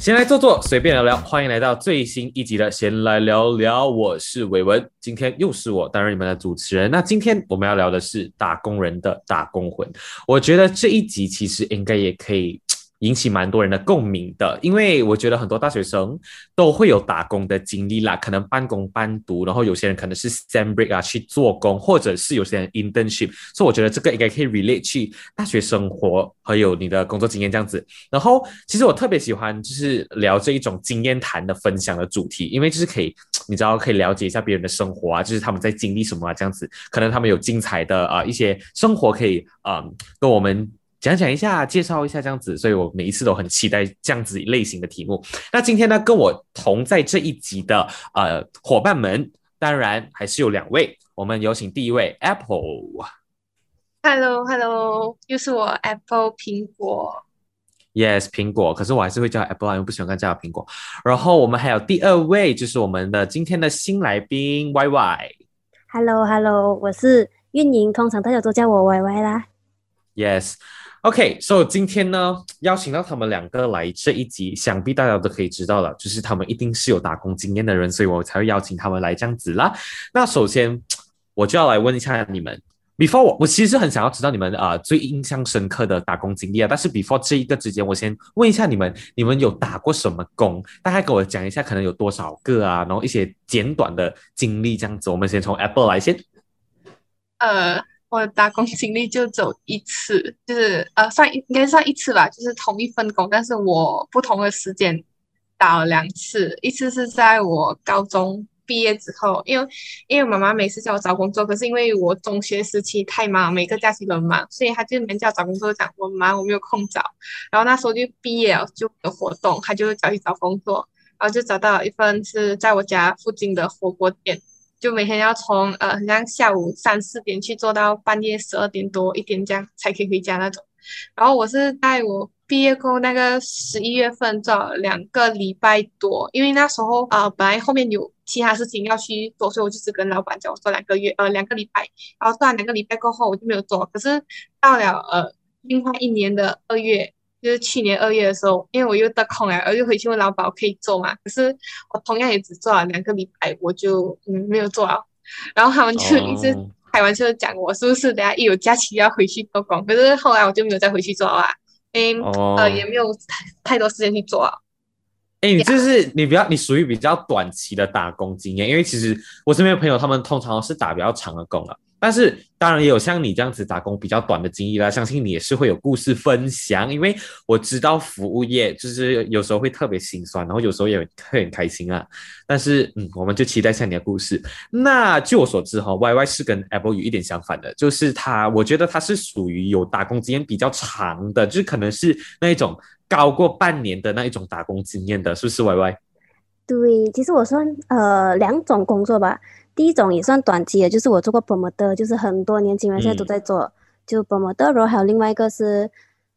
先来坐坐，随便聊聊。欢迎来到最新一集的《闲来聊聊》，我是伟文，今天又是我担任你们的主持人。那今天我们要聊的是打工人的打工魂。我觉得这一集其实应该也可以。引起蛮多人的共鸣的，因为我觉得很多大学生都会有打工的经历啦，可能半工半读，然后有些人可能是 sem break 啊去做工，或者是有些人 internship，所以我觉得这个应该可以 relate 去大学生活还有你的工作经验这样子。然后其实我特别喜欢就是聊这一种经验谈的分享的主题，因为就是可以 你知道可以了解一下别人的生活啊，就是他们在经历什么啊这样子，可能他们有精彩的啊一些生活可以啊跟我们。讲讲一下，介绍一下这样子，所以我每一次都很期待这样子类型的题目。那今天呢，跟我同在这一集的呃伙伴们，当然还是有两位。我们有请第一位 Apple。Hello，Hello，又是我 Apple 苹果。Yes，苹果。可是我还是会叫 Apple，因为不喜欢叫苹果。然后我们还有第二位，就是我们的今天的新来宾 YY。Hello，Hello，我是运营，通常大家都叫我 YY 啦。Yes。OK，所以今天呢，邀请到他们两个来这一集，想必大家都可以知道了，就是他们一定是有打工经验的人，所以我才会邀请他们来这样子啦。那首先，我就要来问一下你们，before 我，我其实很想要知道你们啊最印象深刻的打工经历啊。但是 before 这一个之间，我先问一下你们，你们有打过什么工？大概给我讲一下，可能有多少个啊？然后一些简短的经历这样子。我们先从 Apple 来先。呃。我打工经历就走一次，就是呃算应该算一次吧，就是同一份工，但是我不同的时间打了两次，一次是在我高中毕业之后，因为因为我妈妈每次叫我找工作，可是因为我中学时期太忙，每个假期都忙，所以他就没叫我找工作，讲我忙我没有空找，然后那时候就毕业了就有活动，他就叫去找工作，然后就找到一份是在我家附近的火锅店。就每天要从呃，好像下午三四点去做到半夜十二点多一点这样才可以回家那种。然后我是在我毕业后那个十一月份做了两个礼拜多，因为那时候啊本来后面有其他事情要去做，所以我就只跟老板讲我做两个月呃两个礼拜。然后做完两个礼拜过后我就没有做，可是到了呃另外一年的二月。就是去年二月的时候，因为我又得空了，我就回去问老板我可以做嘛。可是我同样也只做了两个礼拜，我就嗯没有做了。然后他们就一直开玩笑讲我是不是等下一有假期要回去做工。可是后来我就没有再回去做了，因为呃也没有太太多时间去做。哎，你就是你比较你属于比较短期的打工经验，因为其实我身边的朋友他们通常是打比较长的工了。但是当然也有像你这样子打工比较短的经历啦，相信你也是会有故事分享。因为我知道服务业就是有时候会特别心酸，然后有时候也会很开心啊。但是嗯，我们就期待下你的故事。那据我所知哈，Y Y 是跟 Apple 有一点相反的，就是他，我觉得他是属于有打工经验比较长的，就是可能是那一种高过半年的那一种打工经验的，是不是 Y Y？对，其实我算呃两种工作吧。第一种也算短期的，就是我做过 promoter，就是很多年轻人现在都在做，就 promoter。然后还有另外一个是，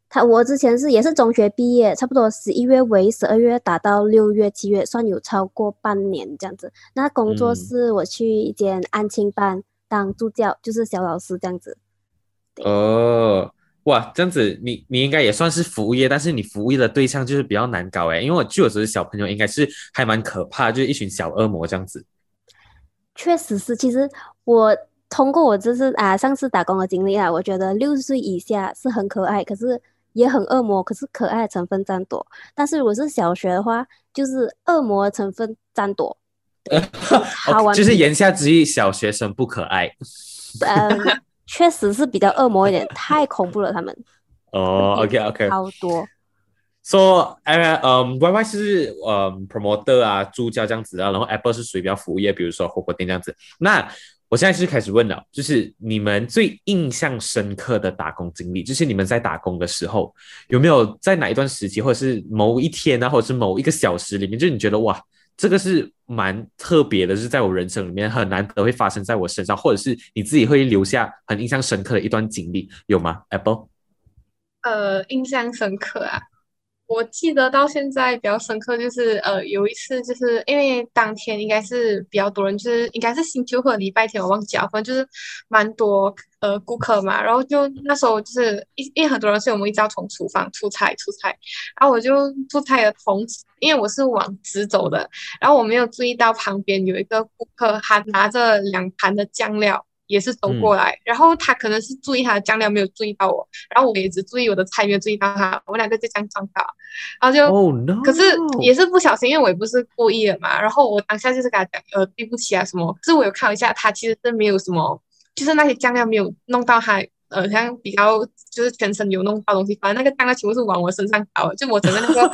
他我之前是也是中学毕业，差不多十一月尾十二月打到六月七月，算有超过半年这样子。那工作是我去一间安亲班当助教，就是小老师这样子。哦，哇，这样子你你应该也算是服务业，但是你服务业的对象就是比较难搞诶，因为我据我所知，小朋友应该是还蛮可怕，就是一群小恶魔这样子。确实是，其实我通过我这次啊上次打工的经历啊，我觉得六十岁以下是很可爱，可是也很恶魔，可是可爱的成分占多。但是如果是小学的话，就是恶魔成分占多。好玩，就是 言下之意，小学生不可爱。嗯，确实是比较恶魔一点，太恐怖了他们。哦，OK OK，超多。说，哎，嗯，Y Y 是嗯 promoter 啊，助教这样子啊，然后 Apple 是属于比较服务业，比如说火锅店这样子。那我现在是开始问了，就是你们最印象深刻的打工经历，就是你们在打工的时候，有没有在哪一段时期，或者是某一天啊，或者是某一个小时里面，就你觉得哇，这个是蛮特别的，是在我人生里面很难得会发生在我身上，或者是你自己会留下很印象深刻的一段经历，有吗？Apple？呃，印象深刻啊。我记得到现在比较深刻，就是呃，有一次就是因为当天应该是比较多人，就是应该是星期五和礼拜天，我忘记了，反正就是蛮多呃顾客嘛。然后就那时候就是因因为很多人，所以我们一直要从厨房出差出差。然后我就出差的同时，因为我是往直走的，然后我没有注意到旁边有一个顾客，他拿着两盘的酱料。也是走过来，然后他可能是注意他的酱料，没有注意到我，然后我也只注意我的菜，没有注意到他，我们两个就这样撞到，然后就，可是也是不小心，因为我也不是故意的嘛，然后我当下就是跟他讲，呃，对不起啊什么，可是我有看一下，他其实是没有什么，就是那些酱料没有弄到他，呃，像比较就是全身有弄到东西，反正那个酱料全部是往我身上倒，就我整个那个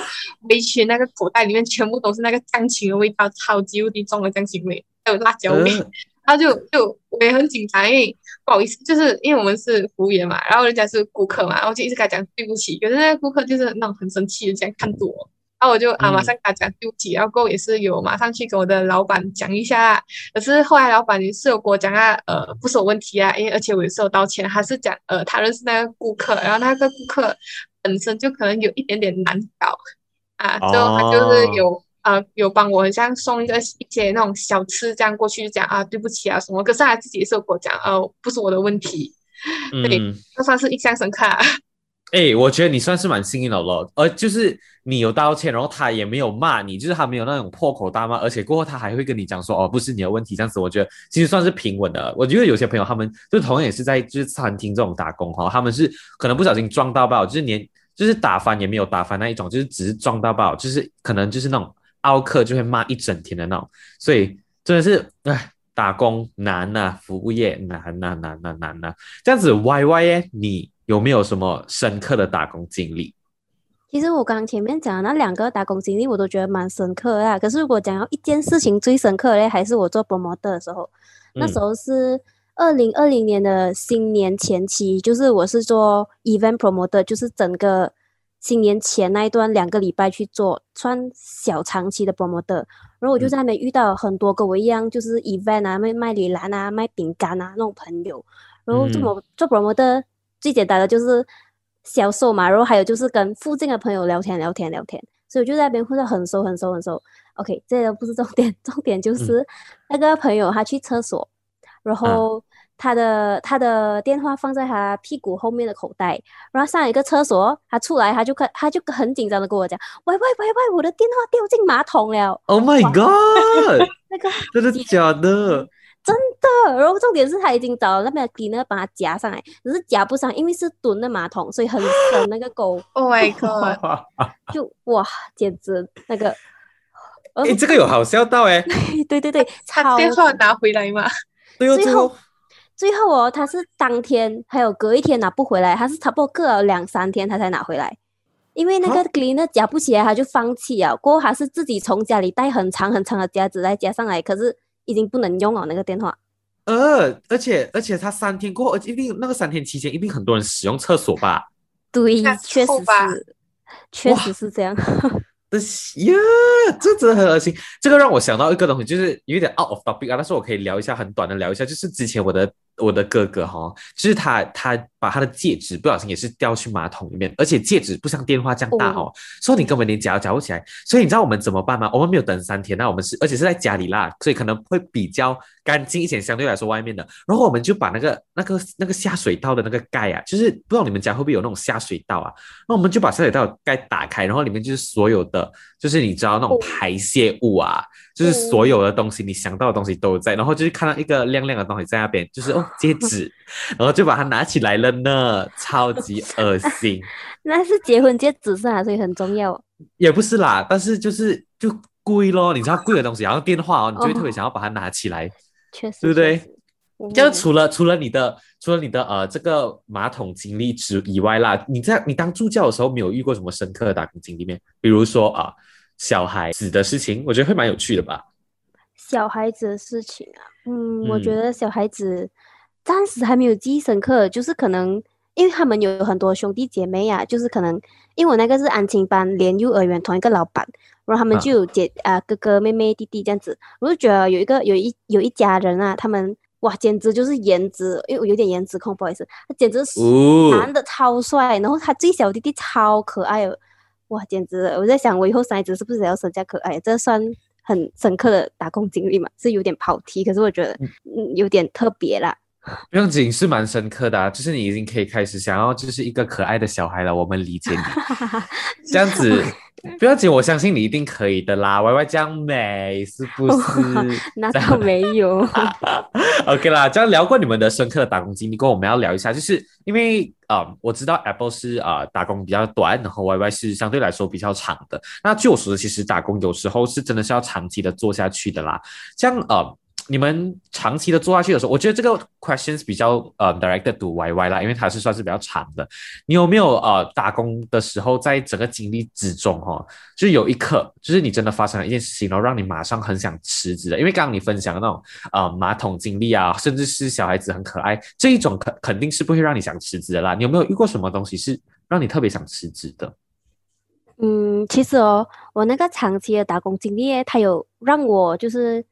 围裙那个口袋里面全部都是那个酱青的味道，超级无敌重的酱青味，还有辣椒味。然后就就我也很紧张，因为不好意思，就是因为我们是服务员嘛，然后人家是顾客嘛，然后就一直跟他讲对不起。可是那个顾客就是那种很生气的这样看着我，然后我就啊马上跟他讲对不起，然后过后也是有马上去跟我的老板讲一下。可是后来老板也是有跟我讲啊，呃，不是我问题啊，因为而且我也是有道歉，还是讲呃他认识那个顾客，然后那个顾客本身就可能有一点点难搞啊，就他就是有。呃，有帮我很像送一个一些那种小吃这样过去，就讲啊，对不起啊什么。可是他自己也是跟我讲，呃，不是我的问题。对，那算是印象深刻。啊哎，我觉得你算是蛮幸运的了，呃，就是你有道歉，然后他也没有骂你，就是他没有那种破口大骂，而且过后他还会跟你讲说，哦，不是你的问题，这样子，我觉得其实算是平稳的。我觉得有些朋友他们就同样也是在就是餐厅这种打工哈，他们是可能不小心撞到爆，就是连就是打翻也没有打翻那一种，就是只是撞到爆，就是可能就是那种。奥克就会骂一整天的那种，所以真的是哎，打工难呐，服务业难呐，难呐，难呐。这样子，Y Y 耶，你有没有什么深刻的打工经历？其实我刚前面讲的那两个打工经历，我都觉得蛮深刻的。可是如果讲到一件事情最深刻的，还是我做 promoter 的时候，那时候是二零二零年的新年前期，就是我是做 event promoter，就是整个。新年前那一段两个礼拜去做，穿小长期的 promoter，然后我就在那边遇到很多跟我一样，就是 event 啊，卖卖礼篮啊，卖饼干啊那种朋友。然后做么做 promoter 最简单的就是销售嘛，然后还有就是跟附近的朋友聊天聊天聊天，所以我就在那边混得很熟很熟很熟。OK，这都不是重点，重点就是那个朋友他去厕所，然后。他的他的电话放在他屁股后面的口袋，然后上一个厕所，他出来他就看他就很紧张的跟我讲：“喂喂喂喂，我的电话掉进马桶了！”Oh my god！那个真的假的？真的。然后重点是他已经找那边的 cleaner 把它夹上来，只是夹不上，因为是蹲的马桶，所以很深那个沟。Oh my god！就哇，简直那个。哎，这个有好笑到哎！对对对，他电话拿回来吗？最后。最后哦，他是当天还有隔一天拿不回来，他是差不多隔了两三天他才拿回来，因为那个 cleaner 夹不起来，他就放弃了。过后他是自己从家里带很长很长的夹子来夹上来，可是已经不能用了那个电话。呃，而且而且他三天过后，一定那个三天期间一定很多人使用厕所吧？对，确实是，确实是这样。的 呀，这真的很恶心。这个让我想到一个东西，就是有点 out of topic 啊，但是我可以聊一下，很短的聊一下，就是之前我的。我的哥哥哈，就是他，他把他的戒指不小心也是掉去马桶里面，而且戒指不像电话这样大哦，所以你根本连夹都夹不起来。所以你知道我们怎么办吗？我们没有等三天，那我们是而且是在家里啦，所以可能会比较干净一些，相对来说外面的。然后我们就把那个那个那个下水道的那个盖啊，就是不知道你们家会不会有那种下水道啊？那我们就把下水道盖打开，然后里面就是所有的，就是你知道那种排泄物啊。就是所有的东西，你想到的东西都在，然后就是看到一个亮亮的东西在那边，就是哦戒指，然后就把它拿起来了呢，超级恶心。那是结婚戒指是啊，所以很重要。也不是啦，但是就是就贵咯，你知道贵的东西，然后电话哦，你就会特别想要把它拿起来，确实，对不对？就除了除了你的除了你的呃这个马桶经历之以外啦，你在你当助教的时候没有遇过什么深刻的打工经历面？比如说啊。小孩子的事情，我觉得会蛮有趣的吧。小孩子的事情啊，嗯，我觉得小孩子暂时还没有记忆深刻，就是可能因为他们有很多兄弟姐妹呀，就是可能因为我那个是安亲班连幼儿园同一个老板，然后他们就有姐啊哥哥妹妹弟弟这样子，我就觉得有一个有一有一家人啊，他们哇简直就是颜值，因为我有点颜值控，不好意思，他简直是男的超帅，然后他最小弟弟超可爱哦。哇，简直！我在想，我以后生孩子是不是也要生下可爱？这算很深刻的打工经历嘛？是有点跑题，可是我觉得嗯有点特别啦。不用紧，是蛮深刻的啊，就是你已经可以开始想要就是一个可爱的小孩了，我们理解你。这样子不要紧，我相信你一定可以的啦。Y Y 这样美是不是？那倒没有。OK 啦，这样聊过你们的深刻的打工经历过后，我们要聊一下，就是因为啊、呃我知道 Apple 是啊、呃打工比较短，然后 Y Y 是相对来说比较长的。那据我所知，其实打工有时候是真的是要长期的做下去的啦。这样呃，你们长期的做下去的时候，我觉得这个 questions 比较呃 directed to Y Y 啦，因为它是算是比较长的。你有没有呃打工的时候，在整个经历之中哈、就有一刻，就是你真的发生了一件事情，然后让你马上很想辞职的？因为刚刚你分享的那种呃马桶经历啊，甚至是小孩子很可爱这一种肯肯定是不会让你想辞职的啦。你有没有遇过什么东西是让你特别想辞职的？嗯，其实哦，我那个长期的打工经历，它有让我就是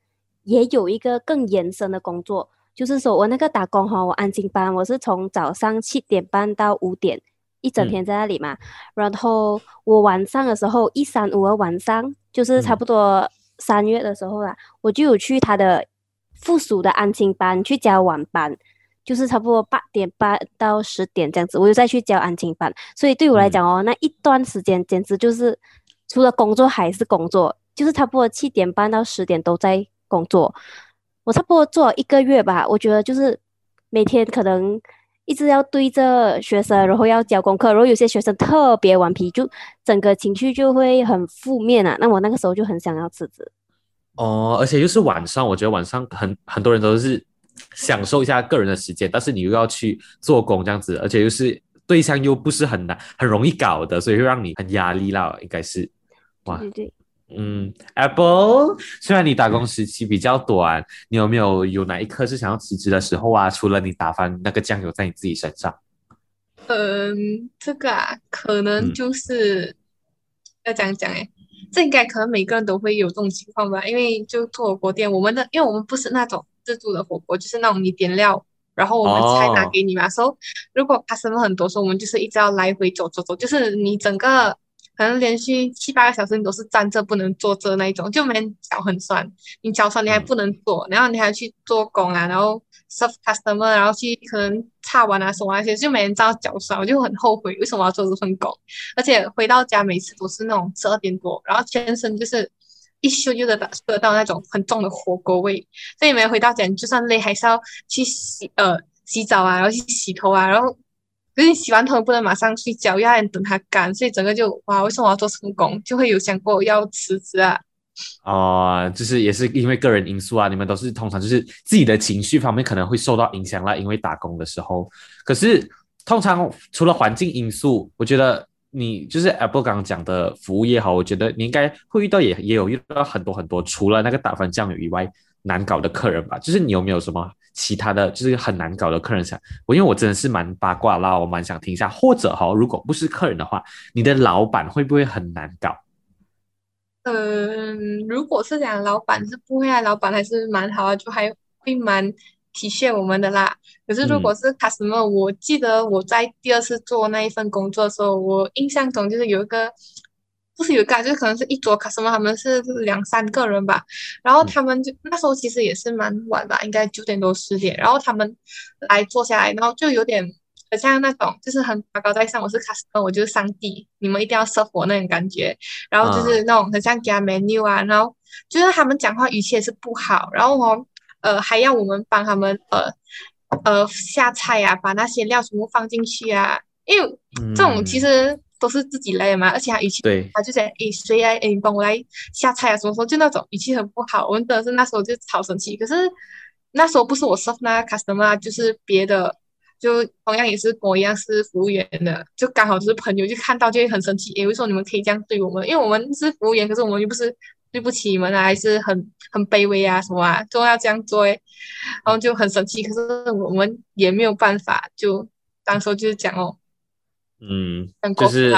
也有一个更延伸的工作，就是说我那个打工哈、我安静班，我是从早上七点半到五点，一整嗯天在那里嘛。然后我晚上的时候，一三五的晚上，就是差嗯不多三月的时候啦，我就有去他的附属的安亲班去教晚班。就是差不多八点半到十点这样子，我又再去教安亲班，所以对我来嗯讲哦，那一段时间简直就是除了工作还是工作，就是差不多七点半到十点都在工作。我差不多做了一个月吧，我觉得就是每天可能一直要对着学生，然后要交功课，然后有些学生特别顽皮，就整个情绪就会很负面啊。那我那个时候就很想要辞职。哦，而且又是晚上，我觉得晚上很很多人都是享受一下个人的时间，但是你又要去做工这样子，而且又是对象又不是很难很容易搞的，所以会让你很压力啦，应该是。哇对对对，嗯，Apple，虽然你打工时期比较短，你有没有有哪一刻是想要辞职的时候啊？除了你打翻那个酱油在你自己身上，嗯，这个啊，可能嗯。就是要这样讲诶，这应该可能每个人都会有这种情况吧，因为就做火锅店，我们的因为我们不是那种自助的火锅，就是那种你点料，然后我们菜拿哦。给你嘛，所以如果 customer 很多时候，我们就是一直要来回走走走，就是你整个可能连续七八个小时你都是站着不能坐着那一种，就没人脚很酸，你脚酸你还不能坐，然后你还去做工啊，然后 serve customer，然后去可能擦完啊什么那些，就没人知道脚酸，我就很后悔为什么要做这份工，而且回到家每次都是那种十二点多，然后全身就是。一嗅就得到得到那种很重的火锅味，所以每回到家，你就算累，还是要去洗呃洗澡啊，然后去洗头啊，然后可是你洗完头不能马上睡觉，要等它干，所以整个就哇，为什么我要做成功？就会有想过要辞职啊。哦，就是也是因为个人因素啊，你们都是通常就是自己的情绪方面可能会受到影响啦，因为打工的时候。可是通常除了环境因素，我觉得你就是 Apple 刚刚讲的服务业好，我觉得你应该会遇到也也有遇到很多很多，除了那个打翻酱油以外难搞的客人吧。就是你有没有什么其他的就是很难搞的客人想我，因为我真的是蛮八卦啦，我蛮想听一下。或者哈，如果不是客人的话，你的老板会不会很难搞？嗯，如果是讲老板是不会啊，老板还是蛮好啊，就还会蛮体恤我们的啦。可是如果是 customer，、我记得我在第二次做那一份工作的时候，我印象中就是有一个，不是有一个啊，就是可能是一桌 customer，他们是两三个人吧，然后他们就那时候其实也是蛮晚吧，应该九点多十点，然后他们来坐下来，然后就有点。很像那种，就是很高高在上，我是 customer，我就是上帝，你们一定要 serve 我那种感觉。然后就是那种很像给他 menu 啊，然后就是他们讲话语气也是不好，然后哦，呃，还要我们帮他们呃呃下菜啊，把那些料全部放进去啊，因为这种其实都是自己来的嘛，而且他语气对他就讲诶谁来，诶你帮我来下菜啊，什么时候就那种语气很不好，我们真的是那时候就超生气。可是那时候不是我 serve 那个 customer，啊就是别的。就同样也是跟我一样是服务员的，就刚好就是朋友，就看到就会很生气，诶，为什么你们可以这样对我们？因为我们是服务员，可是我们又不是对不起你们啊，还是很很卑微啊什么啊，都要这样做诶，然后就很生气。可是我们也没有办法，就当时候就是讲哦，嗯，就是。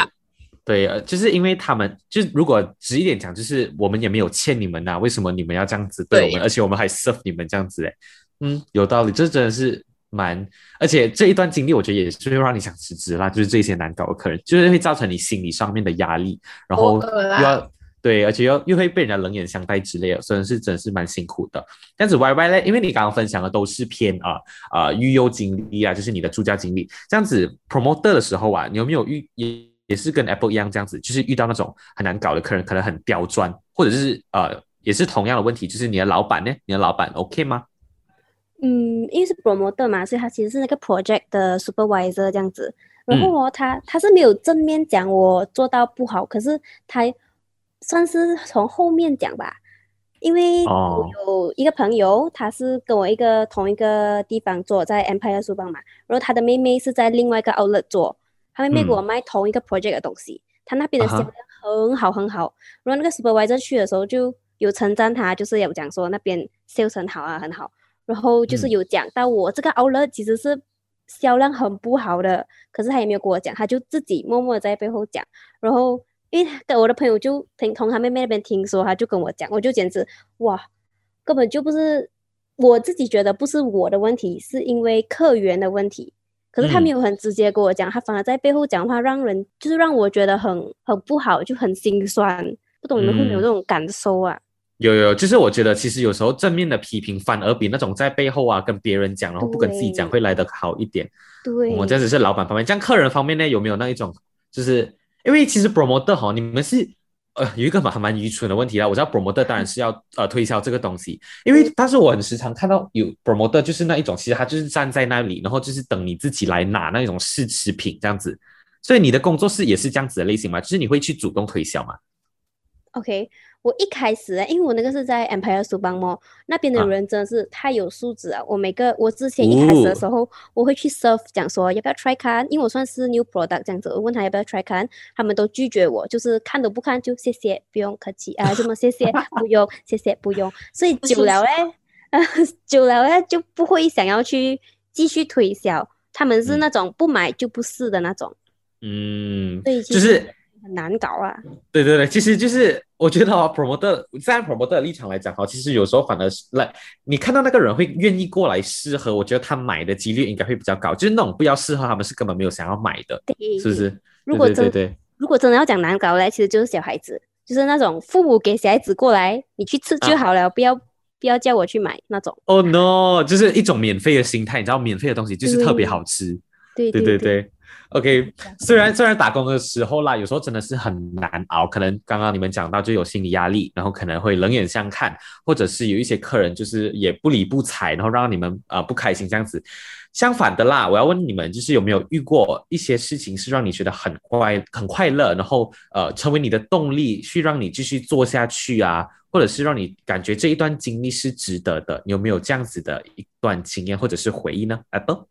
对，呃，就是因为他们，就是如果直一点讲，就是我们也没有欠你们呐、为什么你们要这样子对我们？而且我们还 serve 你们这样子，嘞，嗯，有道理，这真的是蛮，而且这一段经历，我觉得也是会让你想辞职啦。就是这些难搞的客人，就是会造成你心理上面的压力，然后又要对，而且又又会被人家冷眼相待之类的，真的是真的是蛮辛苦的。这样子 Y Y 呢，因为你刚刚分享的都是偏啊啊育优经历啊，就是你的助教经历。这样子 promoter 的时候啊，你有没有遇也也是跟 Apple 一样这样子，就是遇到那种很难搞的客人，可能很刁钻，或者是呃也是同样的问题，就是你的老板呢，你的老板 OK 吗？嗯，因为是 promoter 嘛，所以他其实是那个 project 的 supervisor 这样子。然后哦，他他是没有正面讲我做到不好，可是他算是从后面讲吧。因为哦我有一个朋友，他是跟我一个同一个地方做，在 Empire 书房嘛。然后他的妹妹是在另外一个 outlet 做，他妹妹给我卖同一个 project 的东西，他那边的销量很好很好。然后那个 supervisor 去的时候就有称赞他，就是有讲说那边 sales 很好啊，很好。然后就是嗯有讲到我这个 outlet 其实是销量很不好的，可是他也没有跟我讲，他就自己默默在背后讲。然后因为跟我的朋友就听从他妹妹那边听说，他就跟我讲，我就简直哇，根本就不是我自己觉得不是我的问题，是因为客源的问题。可是他嗯没有很直接跟我讲，他反而在背后讲话，让人就是让我觉得很很不好，就很心酸。不懂你们会不会有嗯这种感受啊？有有，就是我觉得其实有时候正面的批评反而比那种在背后啊跟别人讲，然后不跟自己讲会来得好一点。对，我这只是老板方面，这样客人方面呢，有没有那一种，就是因为其实 promoter 哈，你们是呃有一个蛮蛮愚蠢的问题啦。我知道 promoter 当然是要呃推销这个东西，因为但是我很时常看到有 promoter 就是那一种，其实他就是站在那里，然后就是等你自己来拿那种试吃品这样子。所以你的工作室也是这样子的类型吗？就是你会去主动推销吗？OK，我一开始啊，因为我那个是在 Empire 书帮嘛，那边的啊。人真的是太有素质啊！我每个我之前一开始的时候，我会去 serve 讲说要不要 try 看，因为我算是 new product 这样子，我问他要不要 try 看，他们都拒绝我，就是看都不看就谢谢，不用客气啊，什么谢谢 不用，谢谢不用，所以久了嘞，呃，久了嘞就不会想要去继续推销，他们是嗯。那种不买就不是的那种，嗯，所以就是很难搞啊。对对对，其实就是我觉得啊，promoter 站在 promoter 的立场来讲哈，其实有时候反而是来你看到那个人会愿意过来试喝，我觉得他买的几率应该会比较高。就是那种不要试喝，他们是根本没有想要买的，对是不是？如果真对对对对，如果真的要讲难搞嘞，其实就是小孩子，就是那种父母给小孩子过来，你去吃就啊好了，不要不要叫我去买那种。Oh no，就是一种免费的心态，你知道，免费的东西就是特别好吃。对对对对对，OK。虽然虽然打工的时候啦，有时候真的是很难熬，可能刚刚你们讲到就有心理压力，然后可能会冷眼相看，或者是有一些客人就是也不理不睬，然后让你们呃不开心这样子。相反的啦，我要问你们，就是有没有遇过一些事情是让你觉得很快很快乐，然后呃成为你的动力，去让你继续做下去啊，或者是让你感觉这一段经历是值得的？你有没有这样子的一段经验或者是回忆呢？Apple？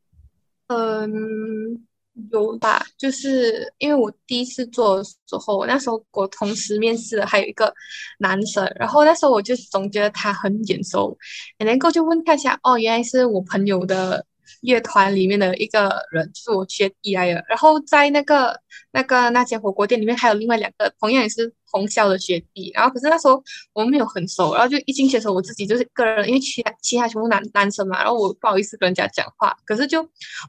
嗯，有吧，就是因为我第一次做的时候，那时候我同时面试的还有一个男生，然后那时候我就总觉得他很眼熟，然后就问他一下，哦，原来是我朋友的乐团里面的一个人，是我学弟来的。然后在那个那个那间火锅店里面还有另外两个同样也是同校的学弟，然后可是那时候我们没有很熟，然后就一进去的时候我自己就是一个人，因为其他其他全部男男生嘛，然后我不好意思跟人家讲话，可是就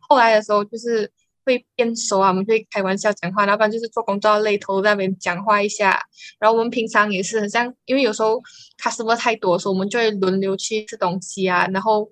后来的时候就是。会变熟啊，我们会开玩笑讲话，要不然就是做工作累头在那边讲话一下。然后我们平常也是很像，因为有时候 customer 太多所以，我们就会轮流去吃东西啊。然后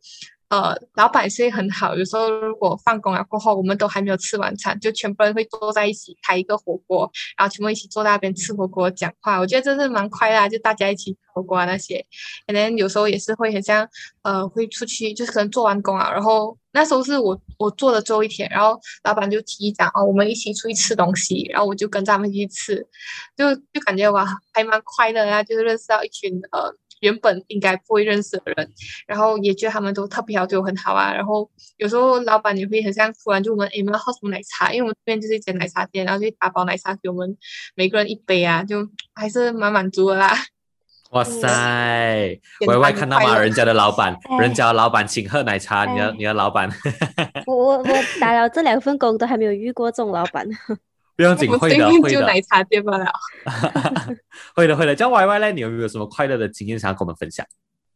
呃，老板是很好，有时候如果放工了过后，我们都还没有吃晚餐，就全部人会坐在一起开一个火锅，然后全部一起坐在那边吃火锅讲话。我觉得这是蛮快乐啊，就大家一起吃火锅啊那些。可能有时候也是会很像呃，会出去，就是可能做完工啊，然后那时候是我我做的最后一天，然后老板就提议讲哦，我们一起出去吃东西，然后我就跟他们一起吃，就就感觉哇，还蛮快乐啊，就是认识到一群呃原本应该不会认识的人，然后也觉得他们都特别好，对我很好啊，然后有时候老板也会很像突然就问，哎，你们要喝什么奶茶？因为我们这边就是一间奶茶店，然后就打包奶茶给我们每个人一杯啊，就还是蛮满足的啦。哇塞！简 歪歪单快乐看到吗？人家的老板，哎人家的老板请喝奶茶，你的哎你的老板 我我我打了这两份工都还没有遇过这种老板。不用紧，我会对的会的就奶茶店罢了。会的会的。叫 Y Y 呢，你有没有什么快乐的经验想要跟我们分享？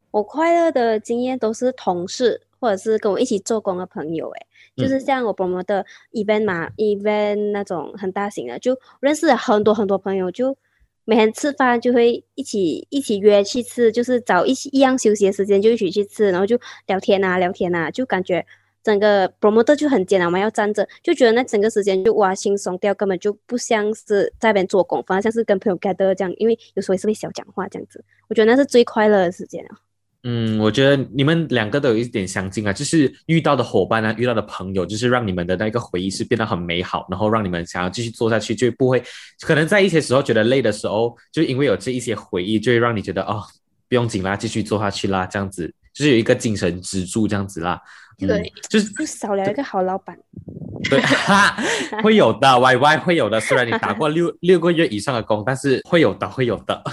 我快乐的经验都是同事或者是跟我一起做工的朋友，哎，就是像我 promo 的 event 嘛，event 那种很大型的，就认识了很多很多朋友，就每天吃饭就会一起一起约去吃，就是找一起一样休息的时间就一起去吃，然后就聊天啊聊天啊，就感觉。整个 promoter 就很艰难，我们要站着，就觉得那整个时间就哇轻松掉，根本就不像是在那边做工，反而像是跟朋友 gather 这样，因为有时候也是会小讲话这样子，我觉得那是最快乐的时间啊。嗯，我觉得你们两个都有一点相近啊，就是遇到的伙伴啊，遇到的朋友，就是让你们的那个回忆是变得很美好，然后让你们想要继续做下去，就不会可能在一些时候觉得累的时候，就因为有这一些回忆，就会让你觉得哦，不用紧啦，继续做下去啦，这样子就是有一个精神支柱这样子啦。对，就是就少了一个好老板。对，会有的，Y Y 会有的。虽然你打过六 六个月以上的工，但是会有的，会有的。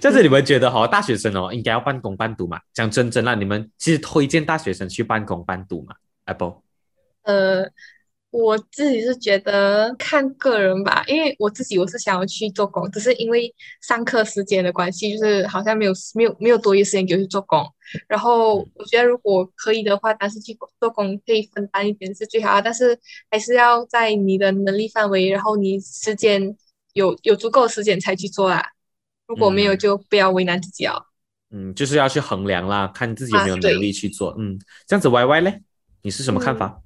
就是你们觉得哈，大学生哦，应该要半工半读嘛？讲真真啦，你们其实推荐大学生去半工半读嘛？Apple，呃。我自己是觉得看个人吧，因为我自己我是想要去做工，只是因为上课时间的关系，就是好像没有没有没有多余时间给我去做工。然后我觉得如果可以的话，但是去做工可以分担一点是最好，但是还是要在你的能力范围，然后你时间有有足够的时间才去做啦。如果没有，就不要为难自己哦。嗯，就是要去衡量啦，看自己有没有能力去做。嗯，这样子 Y Y 嘞，你是什么看法？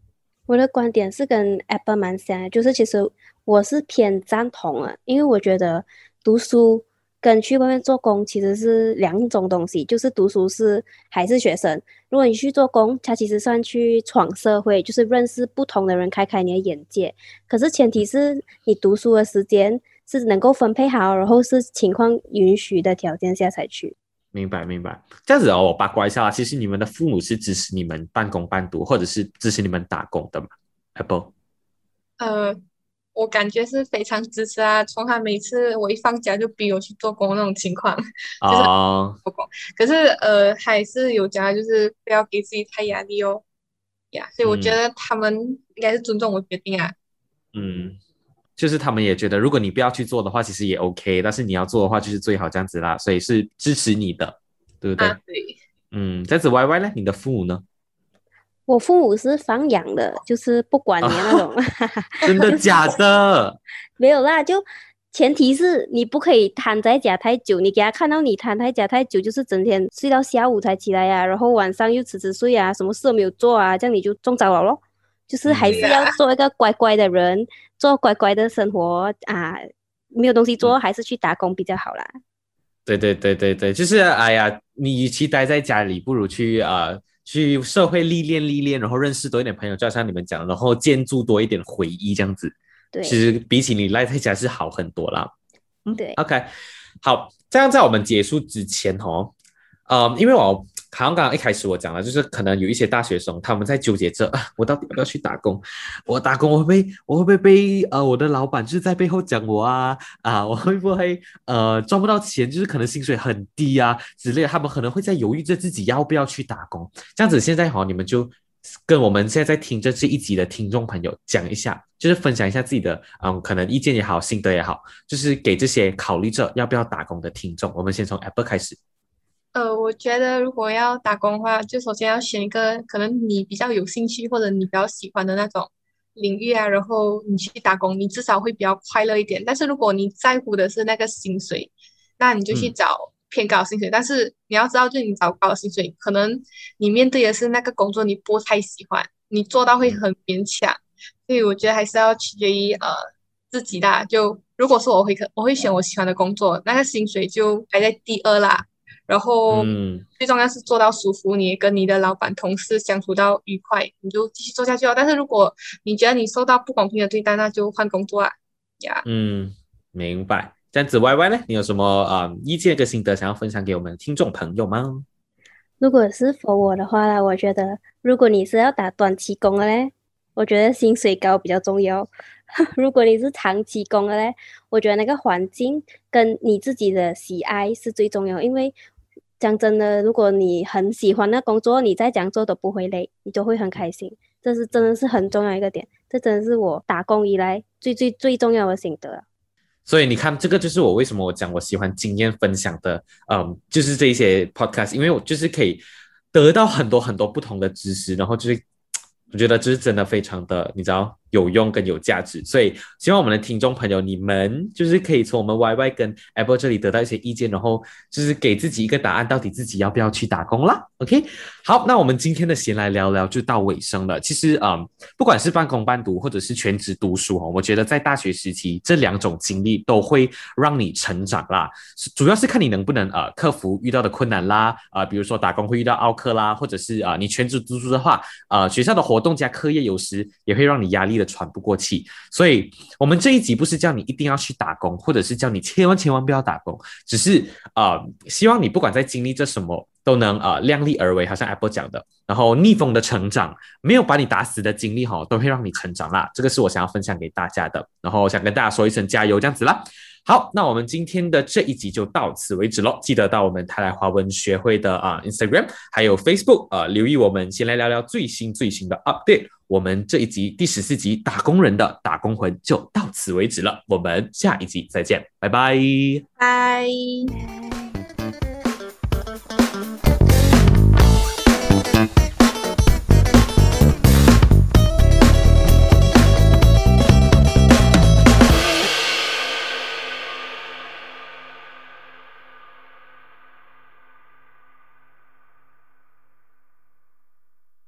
我的观点是跟 Apple 蛮像，就是其实我是偏赞同啊，因为我觉得读书跟去外面做工其实是两种东西，就是读书是还是学生，如果你去做工，它其实算去闯社会，就是认识不同的人，开开你的眼界。可是前提是你读书的时间是能够分配好，然后是情况允许的条件下才去。明白明白，这样子哦，我八卦一下，其实你们的父母是支持你们半工半读，或者是支持你们打工的吗？Apple，呃，我感觉是非常支持啊，从他每次我一放假就逼我去做工那种情况，就是做工。可是呃，还是有讲，就是不要给自己太压力哦，呀，所以我觉得他们应该是尊重我决定啊。嗯。就是他们也觉得，如果你不要去做的话，其实也 OK。但是你要做的话，就是最好这样子啦。所以是支持你的，对不对？对。嗯，这样子 Y Y 呢？你的父母呢？我父母是放养的，就是不管你那种。真的假的？没有啦，就前提是你不可以躺在家太久。你给他看到你躺在家太久，就是整天睡到下午才起来呀，然后晚上又迟迟睡啊，什么事都没有做啊，这样你就中招了咯。就是还是要做一个乖乖的人，做乖乖的生活啊！没有东西做，还是去打工比较好啦。对对对对对，就是哎呀，你与其待在家里，不如去啊，去社会历练历练，然后认识多一点朋友，就好像你们讲，然后建筑多一点回忆这样子。对，其实比起你赖在家是好很多啦。嗯，对。OK，好，这样在我们结束之前哦，呃，因为我。好像刚刚一开始我讲了，就是可能有一些大学生他们在纠结着，我到底要不要去打工？我打工我会不会我会不会被呃我的老板就是在背后讲我啊啊？我会不会呃赚不到钱？就是可能薪水很低啊之类的，他们可能会在犹豫着自己要不要去打工。这样子现在好，你们就跟我们现在在听着这一集的听众朋友讲一下，就是分享一下自己的嗯可能意见也好，心得也好，就是给这些考虑着要不要打工的听众。我们先从 Apple 开始。呃，我觉得如果要打工的话，就首先要选一个可能你比较有兴趣或者你比较喜欢的那种领域啊，然后你去打工，你至少会比较快乐一点。但是如果你在乎的是那个薪水，那你就去找偏高薪水。但是你要知道，就你找高薪水，可能你面对的是那个工作你不太喜欢，你做到会很勉强。所以我觉得还是要取决于呃自己的。就如果说我会可我会选我喜欢的工作，那个薪水就排在第二啦。然后，最重要是做到舒服，你跟你的老板、同事相处到愉快，你就继续做下去哦。但是如果你觉得你受到不公平的对待，那就换工作啊。呀，嗯，明白。这样子，Y Y 呢？你有什么啊意见跟心得想要分享给我们听众朋友吗？如果是否我的话呢，我觉得如果你是要打短期工的嘞，我觉得薪水高比较重要。如果你是长期工的嘞，我觉得那个环境跟你自己的喜爱是最重要，因为。讲真的，如果你很喜欢那工作，你再讲做都不会累，你就会很开心。这是真的是很重要一个点，这真的是我打工以来最最最重要的心得。所以你看，这个就是我为什么我讲我喜欢经验分享的，嗯，就是这一些 podcast，因为我就是可以得到很多很多不同的知识，然后就是我觉得这是真的非常的，你知道。有用跟有价值，所以希望我们的听众朋友，你们就是可以从我们 Y Y 跟 Apple 这里得到一些意见，然后就是给自己一个答案，到底自己要不要去打工啦 OK，好，那我们今天的闲来聊聊就到尾声了。其实啊，不管是半工半读或者是全职读书哦，我觉得在大学时期这两种经历都会让你成长啦。主要是看你能不能呃克服遇到的困难啦，啊，比如说打工会遇到奥克啦，或者是啊你全职读书的话，呃学校的活动加课业有时也会让你压力。的喘不过气，所以我们这一集不是叫你一定要去打工，或者是叫你千万千万不要打工，只是啊，希望你不管在经历着什么，都能啊量力而为，好像 Apple 讲的，然后逆风的成长，没有把你打死的经历哈，都会让你成长啦。这个是我想要分享给大家的，然后想跟大家说一声加油，这样子啦。好，那我们今天的这一集就到此为止喽。记得到我们泰来华文学会的啊 Instagram 还有 Facebook 啊，留意我们先来聊聊最新最新的 update。我们这一集第十四集打工人的打工魂就到此为止了，我们下一集再见，拜拜，拜。